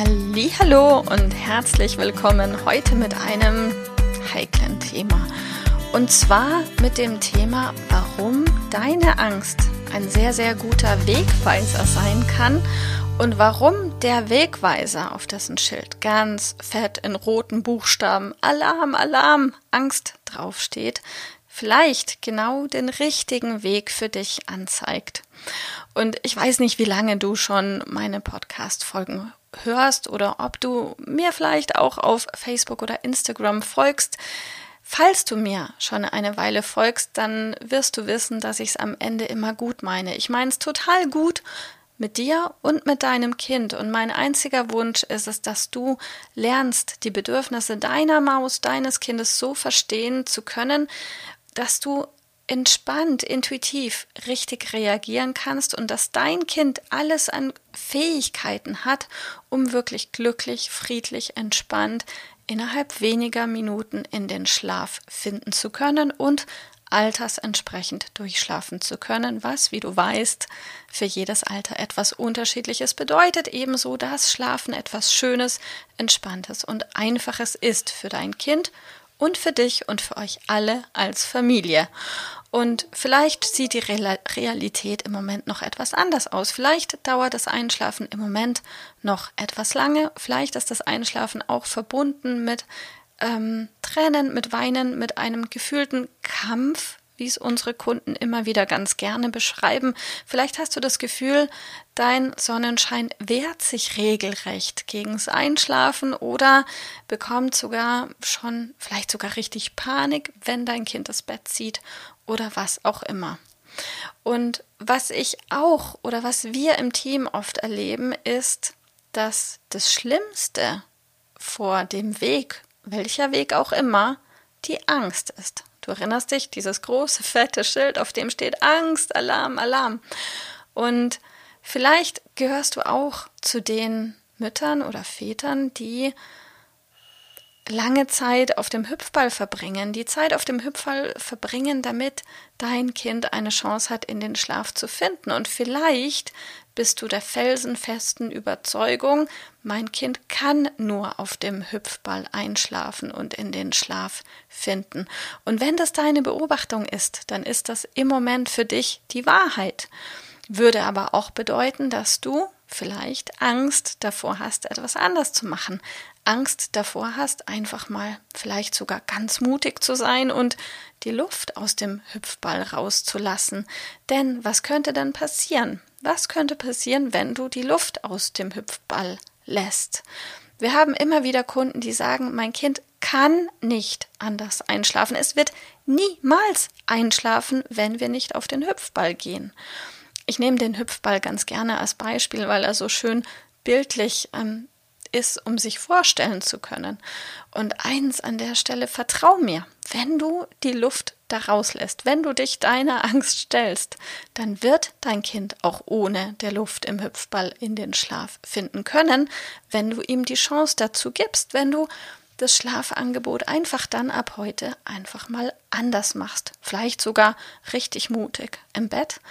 Hallo und herzlich willkommen heute mit einem heiklen Thema. Und zwar mit dem Thema, warum deine Angst ein sehr, sehr guter Wegweiser sein kann und warum der Wegweiser auf dessen Schild ganz fett in roten Buchstaben Alarm, Alarm, Angst draufsteht, vielleicht genau den richtigen Weg für dich anzeigt. Und ich weiß nicht, wie lange du schon meine Podcast-Folgen hörst oder ob du mir vielleicht auch auf Facebook oder Instagram folgst. Falls du mir schon eine Weile folgst, dann wirst du wissen, dass ich es am Ende immer gut meine. Ich meine es total gut mit dir und mit deinem Kind. Und mein einziger Wunsch ist es, dass du lernst, die Bedürfnisse deiner Maus, deines Kindes so verstehen zu können, dass du entspannt, intuitiv richtig reagieren kannst und dass dein Kind alles an Fähigkeiten hat, um wirklich glücklich, friedlich, entspannt innerhalb weniger Minuten in den Schlaf finden zu können und altersentsprechend durchschlafen zu können, was, wie du weißt, für jedes Alter etwas Unterschiedliches bedeutet, ebenso dass Schlafen etwas Schönes, Entspanntes und Einfaches ist für dein Kind und für dich und für euch alle als Familie. Und vielleicht sieht die Realität im Moment noch etwas anders aus. Vielleicht dauert das Einschlafen im Moment noch etwas lange. Vielleicht ist das Einschlafen auch verbunden mit ähm, Tränen, mit Weinen, mit einem gefühlten Kampf wie es unsere Kunden immer wieder ganz gerne beschreiben. Vielleicht hast du das Gefühl, dein Sonnenschein wehrt sich regelrecht gegens Einschlafen oder bekommt sogar schon vielleicht sogar richtig Panik, wenn dein Kind das Bett zieht oder was auch immer. Und was ich auch oder was wir im Team oft erleben, ist, dass das Schlimmste vor dem Weg, welcher Weg auch immer, die Angst ist. Du erinnerst dich, dieses große, fette Schild, auf dem steht Angst, Alarm, Alarm. Und vielleicht gehörst du auch zu den Müttern oder Vätern, die lange Zeit auf dem Hüpfball verbringen, die Zeit auf dem Hüpfball verbringen, damit dein Kind eine Chance hat, in den Schlaf zu finden. Und vielleicht bist du der felsenfesten Überzeugung, mein Kind kann nur auf dem Hüpfball einschlafen und in den Schlaf finden. Und wenn das deine Beobachtung ist, dann ist das im Moment für dich die Wahrheit. Würde aber auch bedeuten, dass du vielleicht Angst davor hast, etwas anders zu machen, Angst davor hast, einfach mal vielleicht sogar ganz mutig zu sein und die Luft aus dem Hüpfball rauszulassen. Denn was könnte dann passieren? Was könnte passieren, wenn du die Luft aus dem Hüpfball lässt? Wir haben immer wieder Kunden, die sagen, mein Kind kann nicht anders einschlafen. Es wird niemals einschlafen, wenn wir nicht auf den Hüpfball gehen. Ich nehme den Hüpfball ganz gerne als Beispiel, weil er so schön bildlich ähm, ist, um sich vorstellen zu können. Und eins an der Stelle, vertrau mir, wenn du die Luft da rauslässt, wenn du dich deiner Angst stellst, dann wird dein Kind auch ohne der Luft im Hüpfball in den Schlaf finden können, wenn du ihm die Chance dazu gibst, wenn du das Schlafangebot einfach dann ab heute einfach mal anders machst, vielleicht sogar richtig mutig im Bett.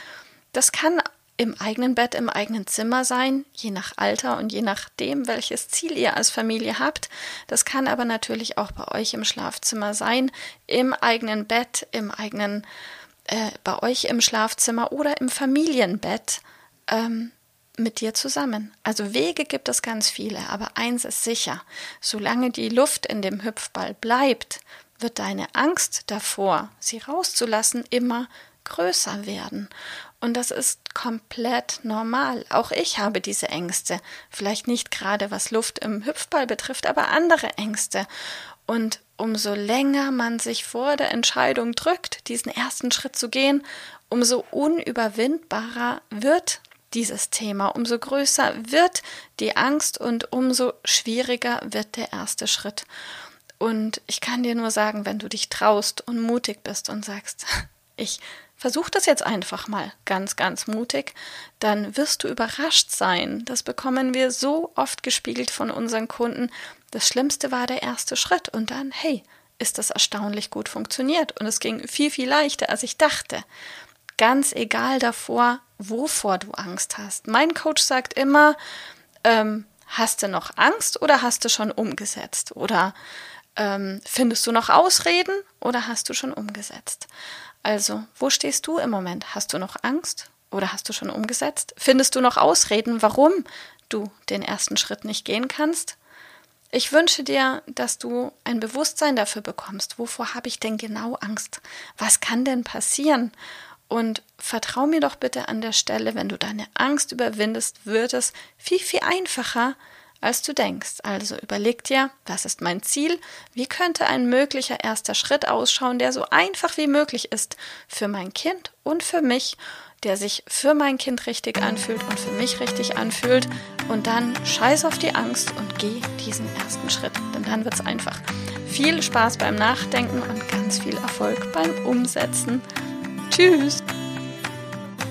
Das kann im eigenen Bett, im eigenen Zimmer sein, je nach Alter und je nachdem, welches Ziel ihr als Familie habt. Das kann aber natürlich auch bei euch im Schlafzimmer sein, im eigenen Bett, im eigenen, äh, bei euch im Schlafzimmer oder im Familienbett ähm, mit dir zusammen. Also Wege gibt es ganz viele, aber eins ist sicher, solange die Luft in dem Hüpfball bleibt, wird deine Angst davor, sie rauszulassen, immer größer werden. Und das ist komplett normal. Auch ich habe diese Ängste. Vielleicht nicht gerade was Luft im Hüpfball betrifft, aber andere Ängste. Und umso länger man sich vor der Entscheidung drückt, diesen ersten Schritt zu gehen, umso unüberwindbarer wird dieses Thema, umso größer wird die Angst und umso schwieriger wird der erste Schritt. Und ich kann dir nur sagen, wenn du dich traust und mutig bist und sagst, ich versuche das jetzt einfach mal ganz, ganz mutig, dann wirst du überrascht sein. Das bekommen wir so oft gespiegelt von unseren Kunden. Das Schlimmste war der erste Schritt und dann, hey, ist das erstaunlich gut funktioniert und es ging viel, viel leichter, als ich dachte. Ganz egal davor, wovor du Angst hast. Mein Coach sagt immer, ähm, hast du noch Angst oder hast du schon umgesetzt? Oder ähm, findest du noch Ausreden oder hast du schon umgesetzt? Also, wo stehst du im Moment? Hast du noch Angst oder hast du schon umgesetzt? Findest du noch Ausreden, warum du den ersten Schritt nicht gehen kannst? Ich wünsche dir, dass du ein Bewusstsein dafür bekommst. Wovor habe ich denn genau Angst? Was kann denn passieren? Und vertrau mir doch bitte an der Stelle, wenn du deine Angst überwindest, wird es viel, viel einfacher, als du denkst. Also überleg dir, was ist mein Ziel? Wie könnte ein möglicher erster Schritt ausschauen, der so einfach wie möglich ist für mein Kind und für mich, der sich für mein Kind richtig anfühlt und für mich richtig anfühlt. Und dann scheiß auf die Angst und geh diesen ersten Schritt. Denn dann wird es einfach. Viel Spaß beim Nachdenken und ganz viel Erfolg beim Umsetzen. Tschüss!